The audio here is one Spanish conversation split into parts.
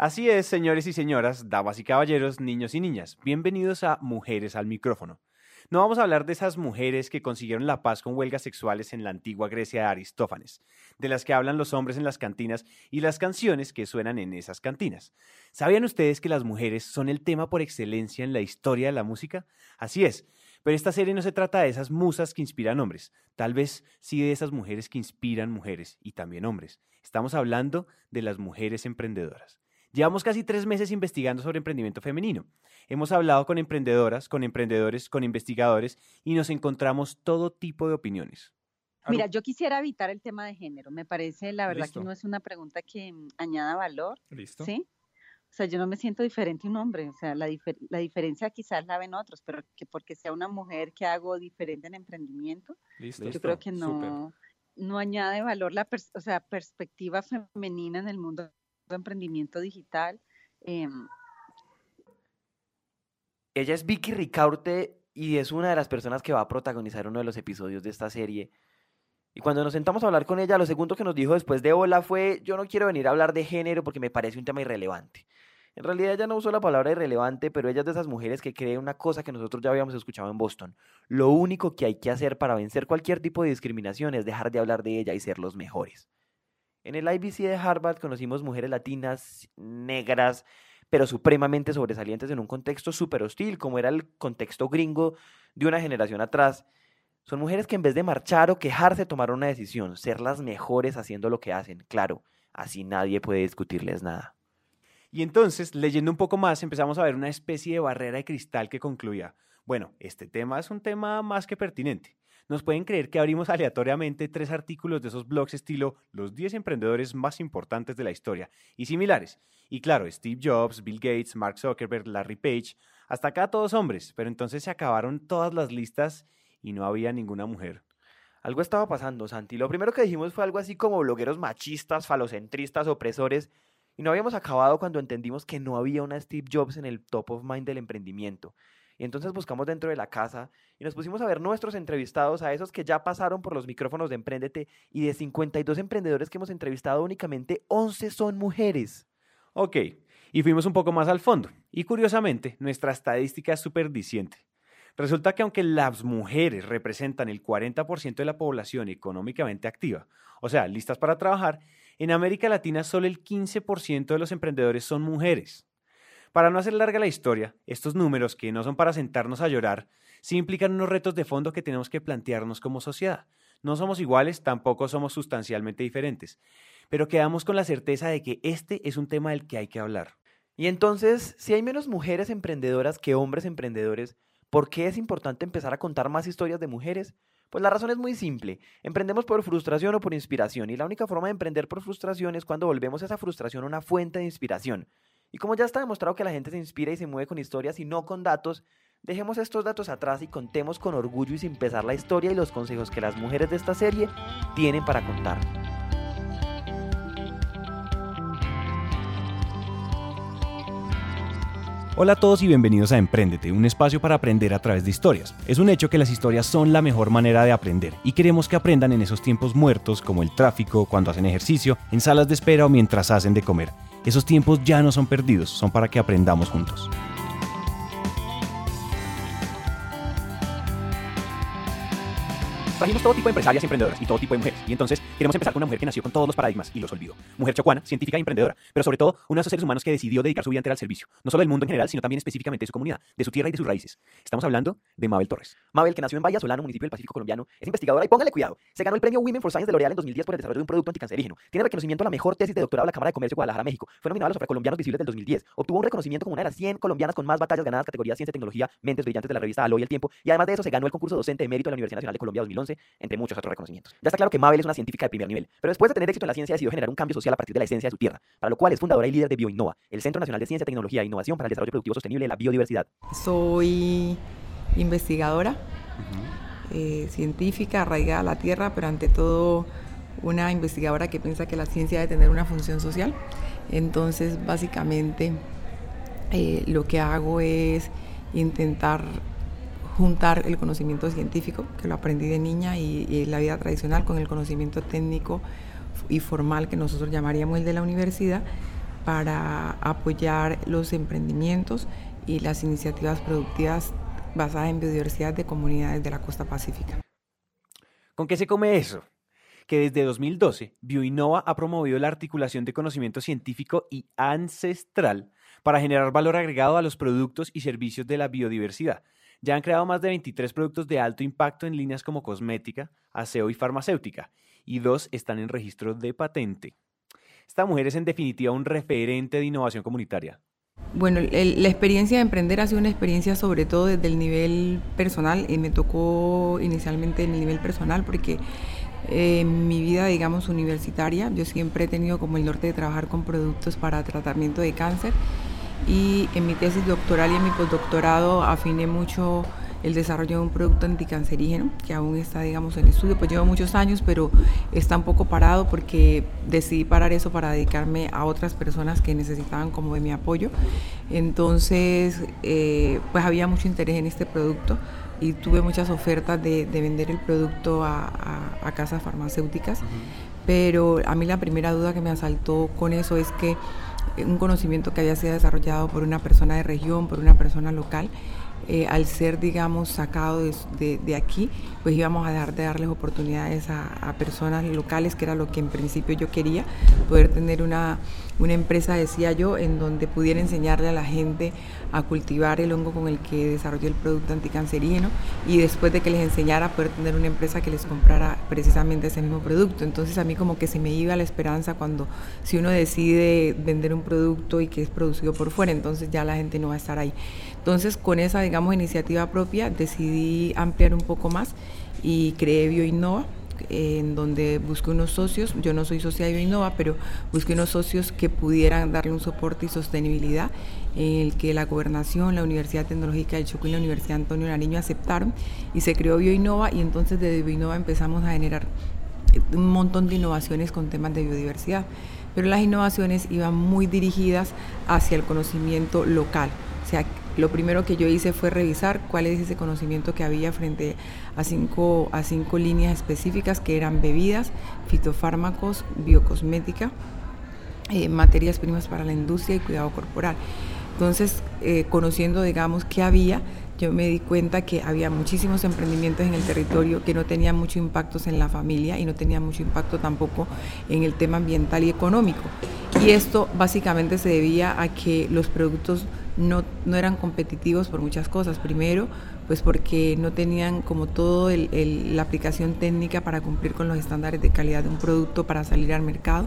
Así es, señores y señoras, damas y caballeros, niños y niñas, bienvenidos a Mujeres al Micrófono. No vamos a hablar de esas mujeres que consiguieron la paz con huelgas sexuales en la antigua Grecia de Aristófanes, de las que hablan los hombres en las cantinas y las canciones que suenan en esas cantinas. ¿Sabían ustedes que las mujeres son el tema por excelencia en la historia de la música? Así es, pero esta serie no se trata de esas musas que inspiran hombres, tal vez sí de esas mujeres que inspiran mujeres y también hombres. Estamos hablando de las mujeres emprendedoras. Llevamos casi tres meses investigando sobre emprendimiento femenino. Hemos hablado con emprendedoras, con emprendedores, con investigadores y nos encontramos todo tipo de opiniones. Mira, yo quisiera evitar el tema de género. Me parece, la verdad, que no es una pregunta que mm, añada valor. Listo. ¿Sí? O sea, yo no me siento diferente a un hombre. O sea, la, la diferencia quizás la ven otros, pero que porque sea una mujer que hago diferente en emprendimiento, Listo. yo creo que no, no añade valor la o sea, perspectiva femenina en el mundo emprendimiento digital. Em, Ella es Vicky Ricaurte y es una de las personas que va a protagonizar uno de los episodios de esta serie. Y cuando nos sentamos a hablar con ella, lo segundo que nos dijo después de hola fue, yo no quiero venir a hablar de género porque me parece un tema irrelevante. En realidad ella no usó la palabra irrelevante, pero ella es de esas mujeres que cree una cosa que nosotros ya habíamos escuchado en Boston. Lo único que hay que hacer para vencer cualquier tipo de discriminación es dejar de hablar de ella y ser los mejores. En el IBC de Harvard conocimos mujeres latinas, negras, pero supremamente sobresalientes en un contexto súper hostil, como era el contexto gringo de una generación atrás. Son mujeres que en vez de marchar o quejarse tomaron una decisión, ser las mejores haciendo lo que hacen. Claro, así nadie puede discutirles nada. Y entonces, leyendo un poco más, empezamos a ver una especie de barrera de cristal que concluía, bueno, este tema es un tema más que pertinente. Nos pueden creer que abrimos aleatoriamente tres artículos de esos blogs estilo los 10 emprendedores más importantes de la historia y similares. Y claro, Steve Jobs, Bill Gates, Mark Zuckerberg, Larry Page, hasta acá todos hombres, pero entonces se acabaron todas las listas y no había ninguna mujer. Algo estaba pasando, Santi. Lo primero que dijimos fue algo así como blogueros machistas, falocentristas, opresores, y no habíamos acabado cuando entendimos que no había una Steve Jobs en el top of mind del emprendimiento. Y entonces buscamos dentro de la casa y nos pusimos a ver nuestros entrevistados, a esos que ya pasaron por los micrófonos de Emprendete. Y de 52 emprendedores que hemos entrevistado, únicamente 11 son mujeres. Ok, y fuimos un poco más al fondo. Y curiosamente, nuestra estadística es súper diciente. Resulta que aunque las mujeres representan el 40% de la población económicamente activa, o sea, listas para trabajar, en América Latina solo el 15% de los emprendedores son mujeres. Para no hacer larga la historia, estos números, que no son para sentarnos a llorar, sí implican unos retos de fondo que tenemos que plantearnos como sociedad. No somos iguales, tampoco somos sustancialmente diferentes, pero quedamos con la certeza de que este es un tema del que hay que hablar. Y entonces, si hay menos mujeres emprendedoras que hombres emprendedores, ¿por qué es importante empezar a contar más historias de mujeres? Pues la razón es muy simple. Emprendemos por frustración o por inspiración, y la única forma de emprender por frustración es cuando volvemos esa frustración una fuente de inspiración. Y como ya está demostrado que la gente se inspira y se mueve con historias y no con datos, dejemos estos datos atrás y contemos con orgullo y sin pesar la historia y los consejos que las mujeres de esta serie tienen para contar. Hola a todos y bienvenidos a Emprendete, un espacio para aprender a través de historias. Es un hecho que las historias son la mejor manera de aprender y queremos que aprendan en esos tiempos muertos como el tráfico, cuando hacen ejercicio, en salas de espera o mientras hacen de comer. Esos tiempos ya no son perdidos, son para que aprendamos juntos. Trajimos todo tipo de empresarias y emprendedoras y todo tipo de mujeres. Y entonces queremos empezar con una mujer que nació con todos los paradigmas y los olvidó. Mujer chocuana, científica e emprendedora, pero sobre todo una de esos seres humanos que decidió dedicar su vida entera al servicio, no solo del mundo en general, sino también específicamente de su comunidad, de su tierra y de sus raíces. Estamos hablando de Mabel Torres. Mabel, que nació en Bahía Solano, municipio del Pacífico colombiano, es investigadora y póngale cuidado. Se ganó el premio Women for Science de L'Oreal en 2010 por el desarrollo de un producto anticancerígeno. Tiene reconocimiento a la mejor tesis de doctorado de la Cámara de Comercio de Guadalajara, México. Fue nominada a los afrocolombianos visibles del 2010. Obtuvo un reconocimiento como una de las 100 colombianas con más batallas ganadas categoría Ciencia y Tecnología, Mentes Brillantes de la revista Alo y El Tiempo. Y además de eso, se ganó el concurso docente de mérito de la Universidad Nacional de Colombia 2011, entre muchos otros reconocimientos. Ya está claro que Mabel es una científica de primer nivel, pero después de tener éxito en la ciencia decidió generar un cambio social a partir de la esencia de su tierra, para lo cual es fundadora y líder de BioInnova, el Centro Nacional de Ciencia, Tecnología e Innovación para el Desarrollo Productivo Sostenible de la Biodiversidad. Soy investigadora, eh, científica, arraigada a la tierra, pero ante todo una investigadora que piensa que la ciencia debe tener una función social. Entonces, básicamente, eh, lo que hago es intentar juntar el conocimiento científico, que lo aprendí de niña, y, la vida tradicional con el conocimiento técnico y formal que nosotros llamaríamos el de la universidad, para apoyar los emprendimientos y las iniciativas productivas basadas en biodiversidad de comunidades de la costa pacífica. ¿Con qué se come eso? Que desde 2012 Bioinnova ha promovido la articulación de conocimiento científico y ancestral para generar valor agregado a los productos y servicios de la biodiversidad. Ya han creado más de 23 productos de alto impacto en líneas como cosmética, aseo y farmacéutica, y dos están en registro de patente. Esta mujer es en definitiva un referente de innovación comunitaria. Bueno, la experiencia de emprender ha sido una experiencia sobre todo desde el nivel personal y me tocó inicialmente en el nivel personal porque en eh, mi vida, digamos, universitaria, yo siempre he tenido como el norte de trabajar con productos para tratamiento de cáncer y en mi tesis doctoral y en mi postdoctorado afiné mucho el desarrollo de un producto anticancerígeno que aún está, digamos, en estudio. Pues llevo muchos años, pero está un poco parado porque decidí parar eso para dedicarme a otras personas que necesitaban como de mi apoyo. Entonces, eh, pues había mucho interés en este producto y tuve muchas ofertas de, vender el producto a, casas farmacéuticas. Pero a mí la primera duda que me asaltó con eso es que un conocimiento que había sido desarrollado por una persona de región, por una persona local, eh, al ser, digamos, sacado de, aquí, pues íbamos a dejar de darles oportunidades a, personas locales, que era lo que en principio yo quería, poder tener una, una empresa, decía yo, en donde pudiera enseñarle a la gente a cultivar el hongo con el que desarrolló el producto anticancerígeno y después de que les enseñara poder tener una empresa que les comprara precisamente ese mismo producto. Entonces a mí como que se me iba la esperanza cuando si uno decide vender un producto y que es producido por fuera, entonces ya la gente no va a estar ahí. Entonces, con esa, digamos, iniciativa propia, decidí ampliar un poco más y creé BioInnova, en donde busqué unos socios, yo no soy socia de BioInnova, pero busqué unos socios que pudieran darle un soporte y sostenibilidad, en el que la gobernación, la Universidad Tecnológica del Chocó y la Universidad Antonio Nariño aceptaron y se creó BioInnova y entonces desde BioInnova empezamos a generar un montón de innovaciones con temas de biodiversidad, pero las innovaciones iban muy dirigidas hacia el conocimiento local, o sea, lo primero que yo hice fue revisar cuál es ese conocimiento que había frente a cinco, a cinco líneas específicas que eran bebidas, fitofármacos, biocosmética, eh, materias primas para la industria y cuidado corporal. Entonces, eh, conociendo, digamos, qué había, yo me di cuenta que había muchísimos emprendimientos en el territorio que no tenían mucho impacto en la familia y no tenían mucho impacto tampoco en el tema ambiental y económico. Y esto básicamente se debía a que los productos no, no eran competitivos por muchas cosas. Primero, pues porque no tenían como todo la aplicación técnica para cumplir con los estándares de calidad de un producto para salir al mercado.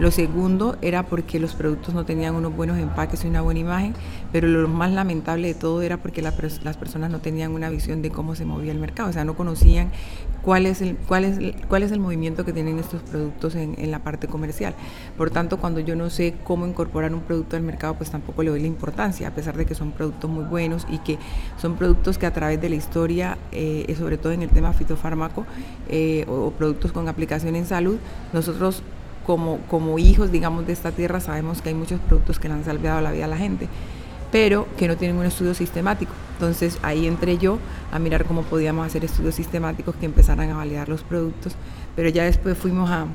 Lo segundo era porque los productos no tenían unos buenos empaques y una buena imagen, pero lo más lamentable de todo era porque las personas no tenían una visión de cómo se movía el mercado, o sea, no conocían cuál es el, cuál es, cuál es el movimiento que tienen estos productos en, en, la parte comercial. Por tanto, cuando yo no sé cómo incorporar un producto al mercado, pues tampoco le doy la importancia, a pesar de que son productos muy buenos y que son productos que a través de la historia, eh, sobre todo en el tema fitofármaco eh, o, productos con aplicación en salud, nosotros como, como hijos, digamos, de esta tierra sabemos que hay muchos productos que le han salvado la vida a la gente, pero que no tienen un estudio sistemático. Entonces ahí entré yo a mirar cómo podíamos hacer estudios sistemáticos que empezaran a validar los productos, pero ya después fuimos a,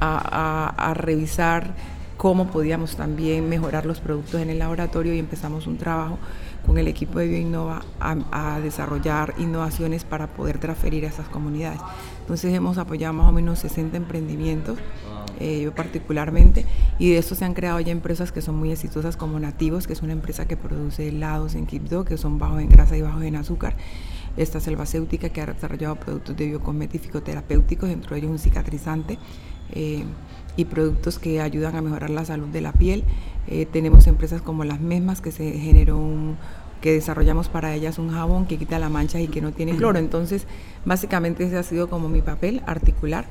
a, a revisar cómo podíamos también mejorar los productos en el laboratorio y empezamos un trabajo con el equipo de BioInnova a, desarrollar innovaciones para poder transferir a esas comunidades. Entonces hemos apoyado más o menos 60 emprendimientos, eh, yo particularmente, y de estos se han creado ya empresas que son muy exitosas como Nativos, que es una empresa que produce helados en Quibdó, que son bajos en grasa y bajos en azúcar. Esta Selvacéutica, que ha desarrollado productos de biocosméticos terapéuticos, dentro de ellos un cicatrizante. Eh, y productos que ayudan a mejorar la salud de la piel. Eh, tenemos empresas como las mismas que se generó que desarrollamos para ellas un jabón que quita la mancha y que no tiene cloro. Entonces, básicamente ese ha sido como mi papel articular.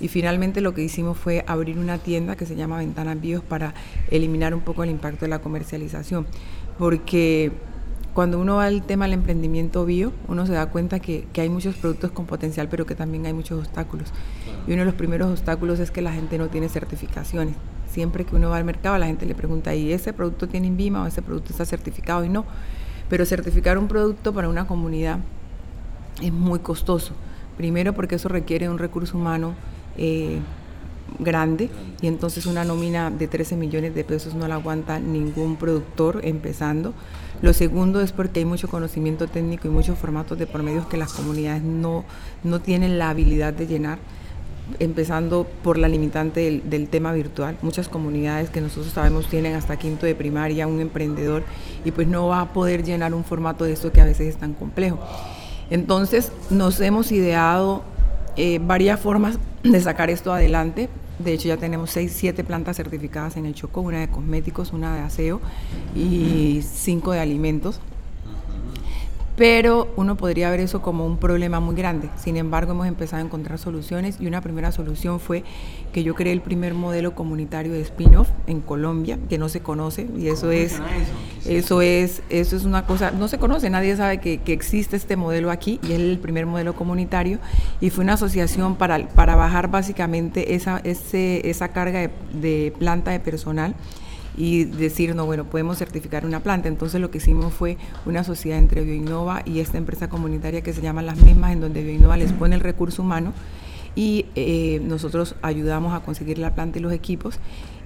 Y finalmente lo que hicimos fue abrir una tienda que se llama Ventanas Bios para eliminar un poco el impacto de la comercialización. Porque cuando uno va al tema del emprendimiento bio, uno se da cuenta que, hay muchos productos con potencial, pero que también hay muchos obstáculos. Y uno de los primeros obstáculos es que la gente no tiene certificaciones. Siempre que uno va al mercado, la gente le pregunta, ¿y ese producto tiene INVIMA o ese producto está certificado? Y no. Pero certificar un producto para una comunidad es muy costoso. Primero porque eso requiere un recurso humano eh, grande y entonces una nómina de 13 millones de pesos no la aguanta ningún productor empezando. Lo segundo es porque hay mucho conocimiento técnico y muchos formatos de promedios que las comunidades no, no tienen la habilidad de llenar empezando por la limitante del, tema virtual. Muchas comunidades que nosotros sabemos tienen hasta quinto de primaria un emprendedor y pues no va a poder llenar un formato de esto que a veces es tan complejo. Entonces nos hemos ideado eh, varias formas de sacar esto adelante. De hecho, ya tenemos seis, siete plantas certificadas en el Chocó, una de cosméticos, una de aseo y cinco de alimentos pero uno podría ver eso como un problema muy grande. Sin embargo, hemos empezado a encontrar soluciones y una primera solución fue que yo creé el primer modelo comunitario de spin-off en Colombia, que no se conoce y eso es eso? es eso es una cosa, no se conoce, nadie sabe que, existe este modelo aquí y es el primer modelo comunitario y fue una asociación para, para bajar básicamente esa, ese, esa carga de, de planta de personal y decir, no, bueno, podemos certificar una planta. Entonces lo que hicimos fue una sociedad entre Bioinnova y esta empresa comunitaria que se llama Las Mismas, en donde Bioinnova les pone el recurso humano y eh, nosotros ayudamos a conseguir la planta y los equipos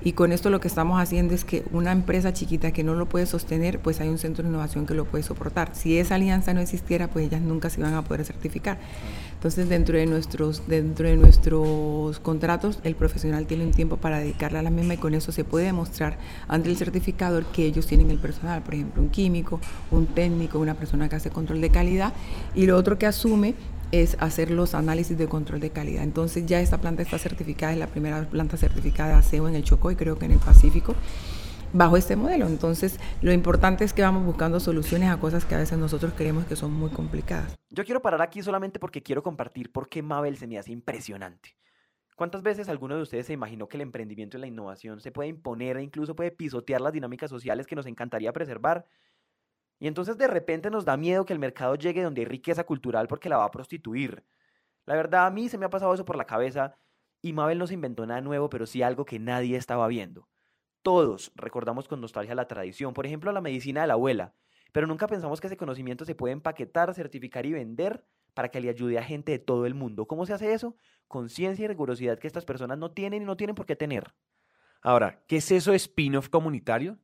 y con esto lo que estamos haciendo es que una empresa chiquita que no lo puede sostener, pues hay un centro de innovación que lo puede soportar. Si esa alianza no existiera, pues ellas nunca se iban a poder certificar. Entonces, dentro de nuestros, dentro de nuestros contratos, el profesional tiene un tiempo para dedicarle a la misma y con eso se puede demostrar ante el certificador que ellos tienen el personal, por ejemplo, un químico, un técnico, una persona que hace control de calidad y lo otro que asume es hacer los análisis de control de calidad. Entonces ya esta planta está certificada, es la primera planta certificada de ASEO en el Chocó y creo que en el Pacífico bajo este modelo. Entonces, lo importante es que vamos buscando soluciones a cosas que a veces nosotros creemos que son muy complicadas. Yo quiero parar aquí solamente porque quiero compartir por qué Mabel se me hace impresionante. ¿Cuántas veces alguno de ustedes se imaginó que el emprendimiento y la innovación se puede imponer e incluso puede pisotear las dinámicas sociales que nos encantaría preservar? Y entonces de repente nos da miedo que el mercado llegue donde hay riqueza cultural porque la va a prostituir. La verdad, a mí se me ha pasado eso por la cabeza y Mabel no se inventó nada nuevo, pero sí algo que nadie estaba viendo. Todos recordamos con nostalgia la tradición, por ejemplo, la medicina de la abuela, pero nunca pensamos que ese conocimiento se puede empaquetar, certificar y vender para que le ayude a gente de todo el mundo. ¿Cómo se hace eso? Con ciencia y rigurosidad que estas personas no tienen y no tienen por qué tener. Ahora, ¿qué es eso de spin-off comunitario?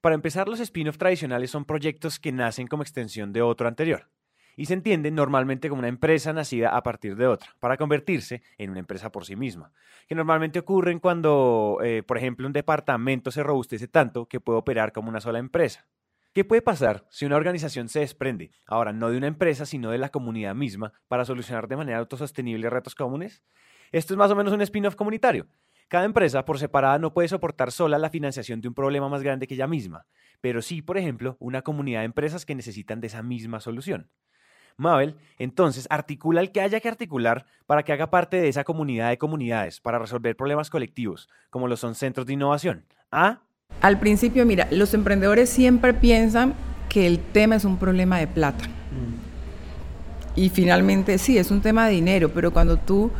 Para empezar, los spin-off tradicionales son proyectos que nacen como extensión de otro anterior y se entienden normalmente como una empresa nacida a partir de otra, para convertirse en una empresa por sí misma, que normalmente ocurren cuando, eh, por ejemplo, un departamento se robustece tanto que puede operar como una sola empresa. ¿Qué puede pasar si una organización se desprende, ahora no de una empresa, sino de la comunidad misma, para solucionar de manera autosostenible retos comunes? Esto es más o menos un spin-off comunitario, cada empresa por separada no puede soportar sola la financiación de un problema más grande que ella misma, pero sí, por ejemplo, una comunidad de empresas que necesitan de esa misma solución. Mabel, entonces, articula el que haya que articular para que haga parte de esa comunidad de comunidades para resolver problemas colectivos, como lo son centros de innovación. ¿Ah? Al principio, mira, los emprendedores siempre piensan que el tema es un problema de plata. Mm. Y finalmente, sí, es un tema de dinero, pero cuando tú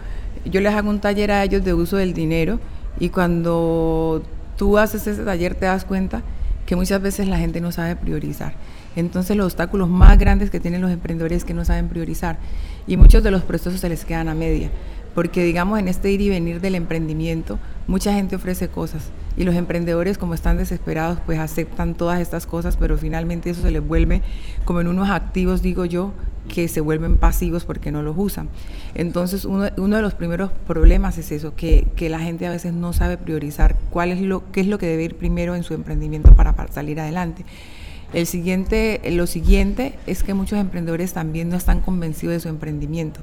yo les hago un taller a ellos de uso del dinero y cuando tú haces ese taller te das cuenta que muchas veces la gente no sabe priorizar. Entonces los obstáculos más grandes que tienen los emprendedores es que no saben priorizar y muchos de los procesos se les quedan a media. Porque digamos en este ir y venir del emprendimiento, mucha gente ofrece cosas y los emprendedores como están desesperados pues aceptan todas estas cosas, pero finalmente eso se les vuelve como en unos activos, digo yo, que se vuelven pasivos porque no los usan. Entonces, uno, de los primeros problemas es eso, que, la gente a veces no sabe priorizar cuál es lo, qué es lo que debe ir primero en su emprendimiento para, salir adelante. El siguiente, lo siguiente es que muchos emprendedores también no están convencidos de su emprendimiento.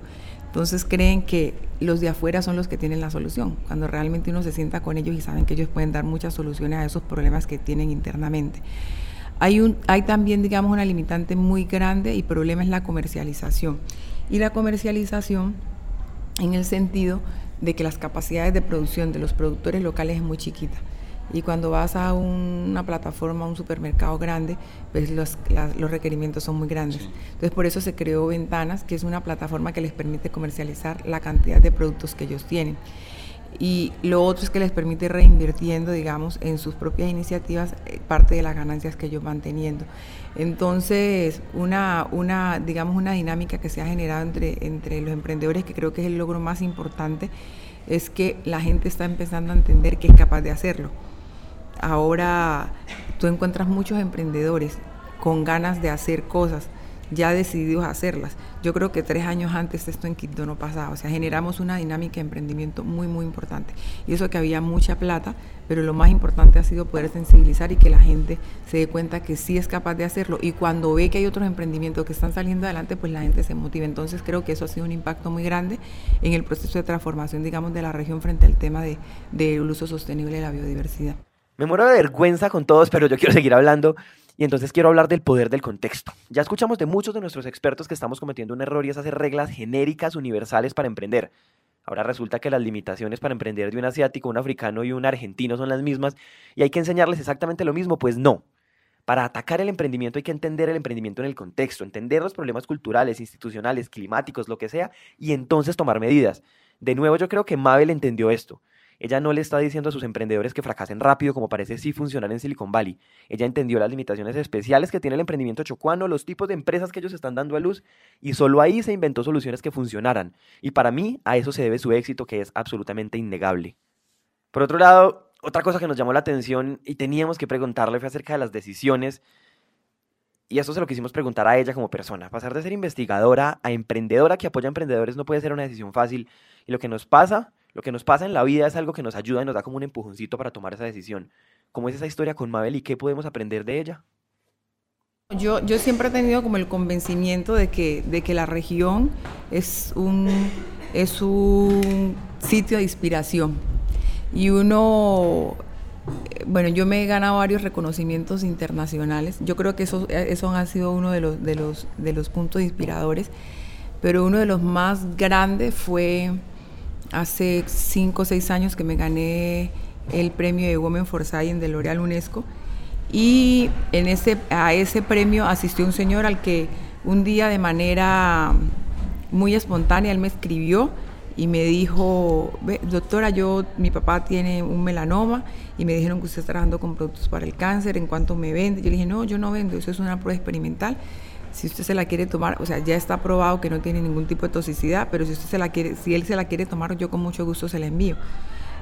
Entonces creen que los de afuera son los que tienen la solución, cuando realmente uno se sienta con ellos y saben que ellos pueden dar muchas soluciones a esos problemas que tienen internamente. Hay, también, digamos, una limitante muy grande y problema es la comercialización. Y la comercialización en el sentido de que las capacidades de producción de los productores locales es muy chiquita. Y cuando vas a una plataforma, a un supermercado grande, pues los, los requerimientos son muy grandes. Entonces por eso se creó Ventanas, que es una plataforma que les permite comercializar la cantidad de productos que ellos tienen y lo otro es que les permite reinvirtiendo, digamos, en sus propias iniciativas eh, parte de las ganancias que ellos van teniendo. Entonces, una, una, digamos, una dinámica que se ha generado entre, entre los emprendedores, que creo que es el logro más importante, es que la gente está empezando a entender que es capaz de hacerlo. Ahora tú encuentras muchos emprendedores con ganas de hacer cosas, ya decididos a hacerlas. Yo creo que tres años antes esto en Quito no pasaba, o sea, generamos una dinámica de emprendimiento muy, muy importante. Y eso que había mucha plata, pero lo más importante ha sido poder sensibilizar y que la gente se dé cuenta que sí es capaz de hacerlo. Y cuando ve que hay otros emprendimientos que están saliendo adelante, pues la gente se motiva. Entonces creo que eso ha sido un impacto muy grande en el proceso de transformación, digamos, de la región frente al tema del de, uso sostenible de la biodiversidad. Me muero de vergüenza con todos, pero yo quiero seguir hablando. Y entonces quiero hablar del poder del contexto. Ya escuchamos de muchos de nuestros expertos que estamos cometiendo un error y es hacer reglas genéricas universales para emprender. Ahora resulta que las limitaciones para emprender de un asiático, un africano y un argentino son las mismas y hay que enseñarles exactamente lo mismo. Pues no. Para atacar el emprendimiento hay que entender el emprendimiento en el contexto, entender los problemas culturales, institucionales, climáticos, lo que sea, y entonces tomar medidas. De nuevo, yo creo que Mabel entendió esto. Ella no le está diciendo a sus emprendedores que fracasen rápido como parece sí funcionar en Silicon Valley. Ella entendió las limitaciones especiales que tiene el emprendimiento chocuano, los tipos de empresas que ellos están dando a luz y solo ahí se inventó soluciones que funcionaran. Y para mí a eso se debe su éxito que es absolutamente innegable. Por otro lado, otra cosa que nos llamó la atención y teníamos que preguntarle fue acerca de las decisiones y eso se lo quisimos preguntar a ella como persona. Pasar de ser investigadora a emprendedora que apoya a emprendedores no puede ser una decisión fácil. Y lo que nos pasa lo que nos pasa en la vida es algo que nos ayuda y nos da como un empujoncito para tomar esa decisión. ¿Cómo es esa historia con Mabel y qué podemos aprender de ella? Yo, yo siempre he tenido como el convencimiento de que, de que la región es un, es un sitio de inspiración. Y uno, bueno, yo me he ganado varios reconocimientos internacionales. Yo creo que eso, eso ha sido uno de los, de, los, de los puntos inspiradores. Pero uno de los más grandes fue hace cinco o seis años que me gané el premio de Women for Science de L'Oreal UNESCO. Y en ese, a ese premio asistió un señor al que un día de manera muy espontánea él me escribió y me dijo, doctora, yo, mi papá tiene un melanoma y me dijeron que usted está trabajando con productos para el cáncer, ¿en cuánto me vende? Yo le dije, no, yo no vendo, eso es una prueba experimental si usted se la quiere tomar, o sea, ya está probado que no tiene ningún tipo de toxicidad, pero si usted se la quiere, si él se la quiere tomar, yo con mucho gusto se la envío.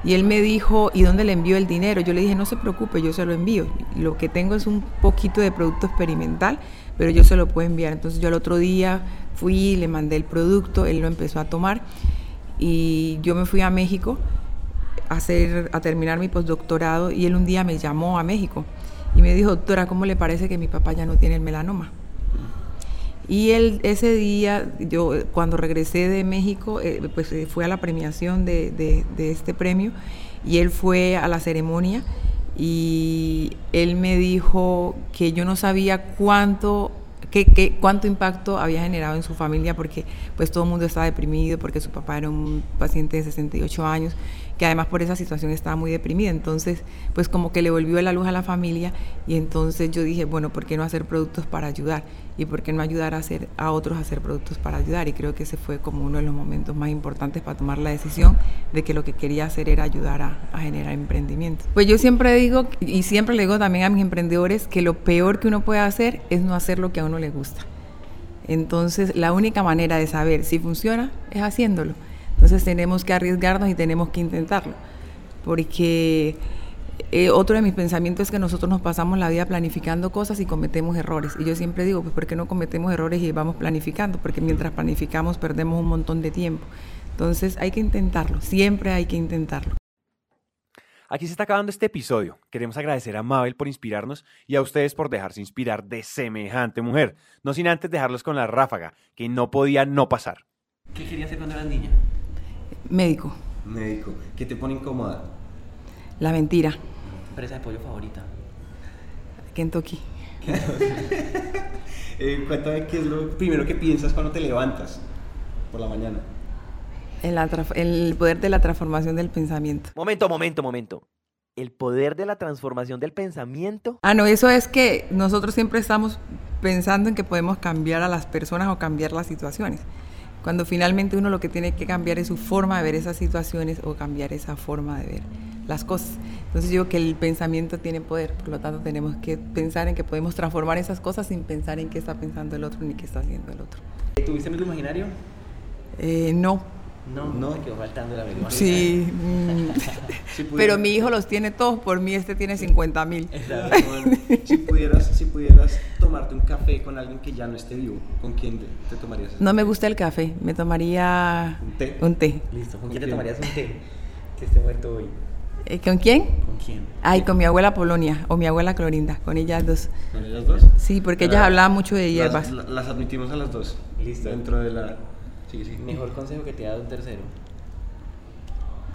Y él me dijo, ¿y dónde le envío el dinero? Yo le dije, no se preocupe, yo se lo envío. Lo que tengo es un poquito de producto experimental, pero yo se lo puedo enviar. Entonces yo el otro día fui, le mandé el producto, él lo empezó a tomar y yo me fui a México a, hacer, a terminar mi postdoctorado y él un día me llamó a México y me dijo, doctora, ¿cómo le parece que mi papá ya no tiene el melanoma? Y él, ese día, yo cuando regresé de México, eh, pues eh, fue a la premiación de, de, este premio y él fue a la ceremonia y él me dijo que yo no sabía cuánto qué, cuánto impacto había generado en su familia porque pues todo el mundo estaba deprimido porque su papá era un paciente de 68 años que además por esa situación estaba muy deprimida. Entonces, pues como que le volvió la luz a la familia y entonces yo dije, bueno, ¿por qué no hacer productos para ayudar? ¿Y por qué no ayudar a, hacer, a otros a hacer productos para ayudar? Y creo que ese fue como uno de los momentos más importantes para tomar la decisión de que lo que quería hacer era ayudar a, a generar emprendimiento. Pues yo siempre digo, y siempre le digo también a mis emprendedores, que lo peor que uno puede hacer es no hacer lo que a uno le gusta. Entonces, la única manera de saber si funciona es haciéndolo. Entonces tenemos que arriesgarnos y tenemos que intentarlo. Porque eh, otro de mis pensamientos es que nosotros nos pasamos la vida planificando cosas y cometemos errores. Y yo siempre digo, pues ¿por qué no cometemos errores y vamos planificando? Porque mientras planificamos perdemos un montón de tiempo. Entonces hay que intentarlo, siempre hay que intentarlo. Aquí se está acabando este episodio. Queremos agradecer a Mabel por inspirarnos y a ustedes por dejarse inspirar de semejante mujer. No sin antes dejarlos con la ráfaga, que no podía no pasar. ¿Qué querías hacer cuando eras niña? Médico. Médico. ¿Qué te pone incómoda? La mentira. ¿Empresa de pollo favorita? Kentucky. eh, cuéntame qué es lo primero que piensas cuando te levantas por la mañana. El, el poder de la transformación del pensamiento. Momento, momento, momento. El poder de la transformación del pensamiento. Ah, no, eso es que nosotros siempre estamos pensando en que podemos cambiar a las personas o cambiar las situaciones cuando finalmente uno lo que tiene que cambiar es su forma de ver esas situaciones o cambiar esa forma de ver las cosas. Entonces digo que el pensamiento tiene poder, por lo tanto tenemos que pensar en que podemos transformar esas cosas sin pensar en qué está pensando el otro ni qué está haciendo el otro. ¿Tuviste amigo imaginario? Eh, no, No, no, quedó faltando la memoria. Sí, mm. pero mi hijo los tiene todos, por mí este tiene 50 mil. si, pudieras, si pudieras tomarte un café con alguien que ya no esté vivo, ¿con quién te, tomarías? No me gusta el café, me tomaría un té. Un té. Listo, ¿con, quién te tomarías un té que esté muerto hoy? Eh, ¿Con quién? ¿Con quién? Ay, con mi abuela Polonia o mi abuela Clorinda, con ellas dos. ¿Con ellas dos? Sí, porque ellas hablaban mucho de hierbas. Las, admitimos a las dos. Listo. Dentro de la... Sí, sí. Mejor consejo que te ha dado un tercero.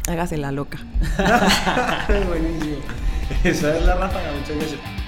Hágase la loca. Buenísimo. Esa es la ráfaga, muchas gracias.